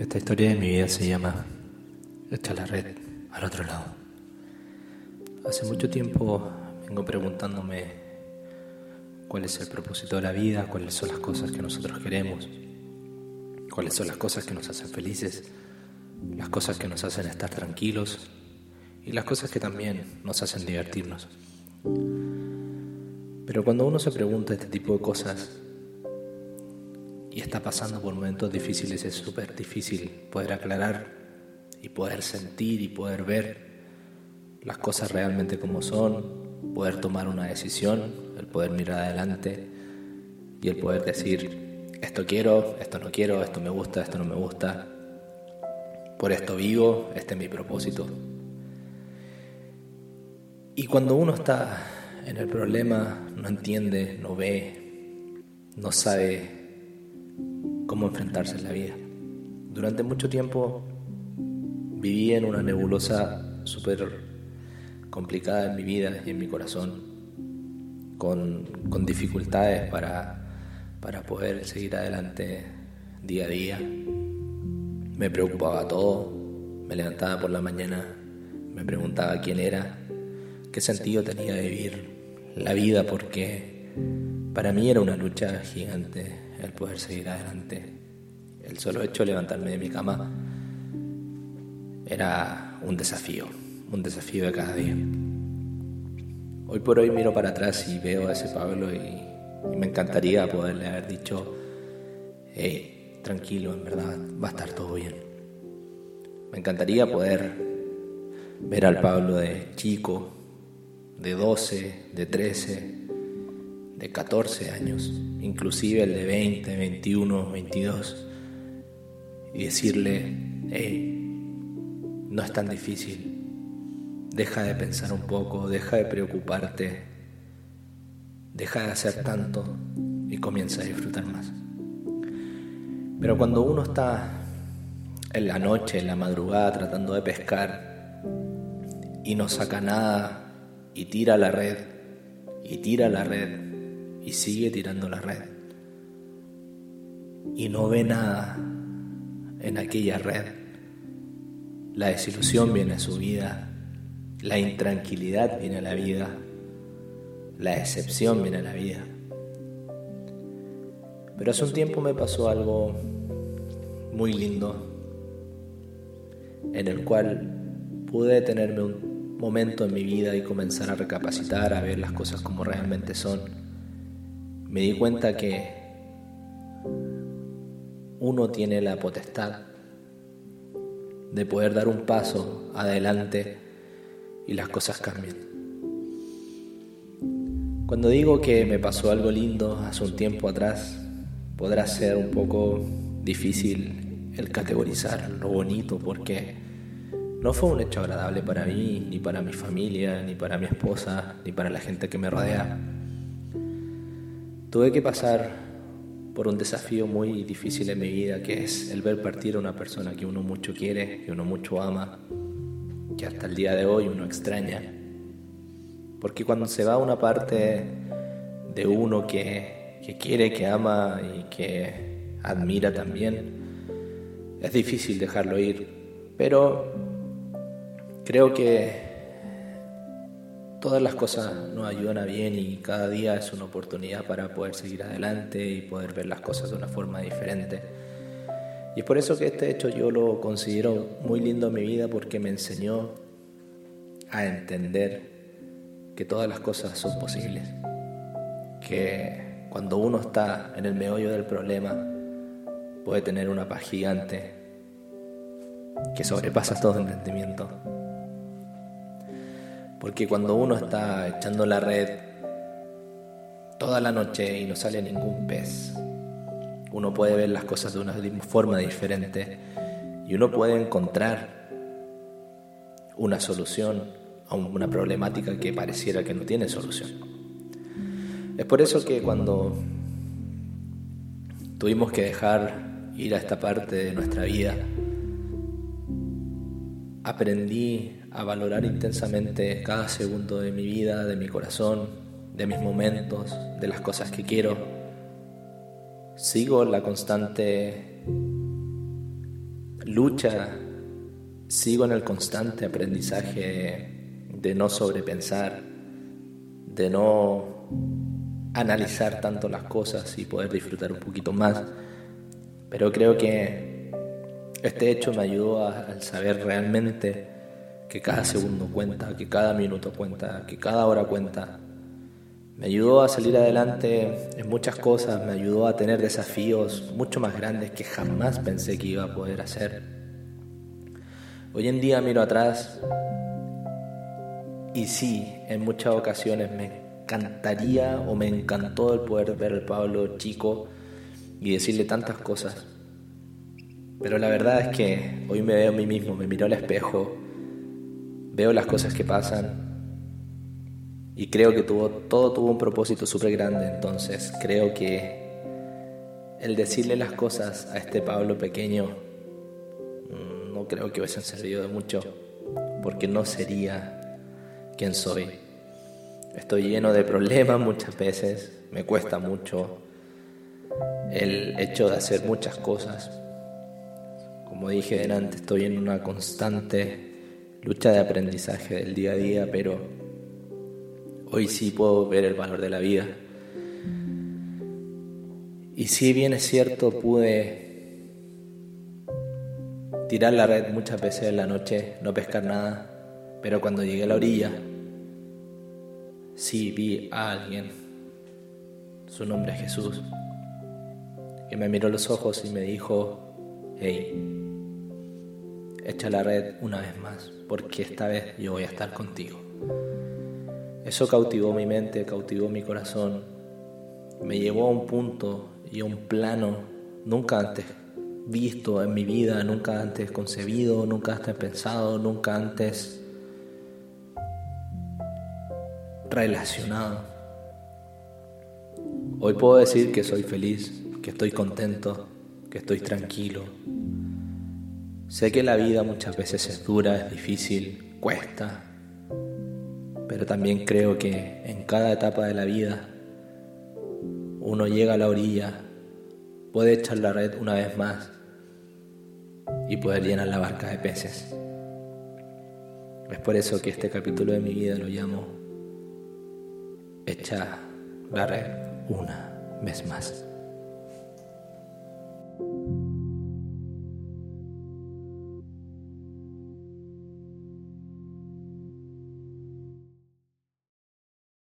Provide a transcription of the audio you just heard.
Esta historia de mi vida se llama Echa la red al otro lado. Hace mucho tiempo vengo preguntándome cuál es el propósito de la vida, cuáles son las cosas que nosotros queremos, cuáles son las cosas que nos hacen felices, las cosas que nos hacen estar tranquilos y las cosas que también nos hacen divertirnos. Pero cuando uno se pregunta este tipo de cosas, y está pasando por momentos difíciles, es súper difícil poder aclarar y poder sentir y poder ver las cosas realmente como son, poder tomar una decisión, el poder mirar adelante y el poder decir, esto quiero, esto no quiero, esto me gusta, esto no me gusta, por esto vivo, este es mi propósito. Y cuando uno está en el problema, no entiende, no ve, no sabe cómo enfrentarse en la vida. Durante mucho tiempo viví en una nebulosa súper complicada en mi vida y en mi corazón, con, con dificultades para, para poder seguir adelante día a día. Me preocupaba todo, me levantaba por la mañana, me preguntaba quién era, qué sentido tenía vivir la vida, porque para mí era una lucha gigante el poder seguir adelante. El solo hecho de levantarme de mi cama era un desafío, un desafío de cada día. Hoy por hoy miro para atrás y veo a ese Pablo y, me encantaría poderle haber dicho, hey, tranquilo, en verdad va a estar todo bien. Me encantaría poder ver al Pablo de chico, de 12, de 13, de 14 años, inclusive el de 20, 21, 22, y decirle, hey, no es tan difícil, deja de pensar un poco, deja de preocuparte, deja de hacer tanto y comienza a disfrutar más. Pero cuando uno está en la noche, en la madrugada, tratando de pescar y no saca nada y tira la red y tira la red y sigue tirando la red. Y no ve nada en aquella red. La desilusión viene a su vida, la intranquilidad viene a la vida, la decepción viene a la vida. Pero hace un tiempo me pasó algo muy lindo en el cual pude detenerme un momento en mi vida y comenzar a recapacitar, a ver las cosas como realmente son me di cuenta que uno tiene la potestad de poder dar un paso adelante y las cosas cambian. Cuando digo que me pasó algo lindo hace un tiempo atrás, podrá ser un poco difícil el categorizar lo bonito porque no fue un hecho agradable para mí, ni para mi familia, ni para mi esposa, ni para la gente que me rodea. Tuve que pasar por un desafío muy difícil en mi vida, que es el ver partir a una persona que uno mucho quiere, que uno mucho ama, que hasta el día de hoy uno extraña. Porque cuando se va una parte de uno que, que quiere, que ama y que admira también, es difícil dejarlo ir. Pero creo que todas las cosas nos ayudan a bien y cada día es una oportunidad para poder seguir adelante y poder ver las cosas de una forma diferente. Y es por eso que este hecho yo lo considero muy lindo en mi vida porque me enseñó a entender que todas las cosas son posibles. Que cuando uno está en el meollo del problema puede tener una paz gigante que sobrepasa todo entendimiento. Porque cuando uno está echando la red toda la noche y no sale ningún pez, uno puede ver las cosas de una forma diferente y uno puede encontrar una solución a una problemática que pareciera que no tiene solución. Es por eso que cuando tuvimos que dejar ir a esta parte de nuestra vida, aprendí a valorar intensamente cada segundo de mi vida, de mi corazón, de mis momentos, de las cosas que quiero. Sigo la constante lucha sigo en el constante aprendizaje de no sobrepensar, de no analizar tanto las cosas y poder disfrutar un poquito más. Pero creo que este hecho me ayudó a, saber realmente que cada segundo cuenta, que cada minuto cuenta, que cada hora cuenta. Me ayudó a salir adelante en muchas cosas, me ayudó a tener desafíos mucho más grandes que jamás pensé que iba a poder hacer. Hoy en día miro atrás y sí, en muchas ocasiones me encantaría o me encantó el poder ver al Pablo chico y decirle tantas cosas. Pero la verdad es que hoy me veo a mí mismo, me miro al espejo, veo las cosas que pasan y creo que todo tuvo un propósito súper grande. Entonces creo que el decirle las cosas a este Pablo pequeño mm, no creo que hubiesen servido de mucho porque no sería quien soy. Estoy lleno de problemas muchas veces, me cuesta mucho el hecho de hacer muchas cosas. Como dije antes, estoy en una constante lucha de aprendizaje del día a día, pero hoy sí puedo ver el valor de la vida. Y si bien es cierto, pude tirar la red muchas veces en la noche, no pescar nada, pero cuando llegué a la orilla, sí vi a alguien, su nombre es Jesús, que me miró los ojos y me dijo, hey, echa la red una vez más, porque esta vez yo voy a estar contigo. Eso cautivó mi mente, cautivó mi corazón, me llevó a un punto y a un plano nunca antes visto en mi vida, nunca antes concebido, nunca antes pensado, nunca antes relacionado. Hoy puedo decir que soy feliz, que estoy contento, que estoy tranquilo. Sé que la vida muchas veces es dura, es difícil, cuesta, pero también creo que en cada etapa de la vida uno llega a la orilla, puede echar la red una vez más y poder llenar la barca de peces. Es por eso que este capítulo de mi vida lo llamo echa la red una vez más.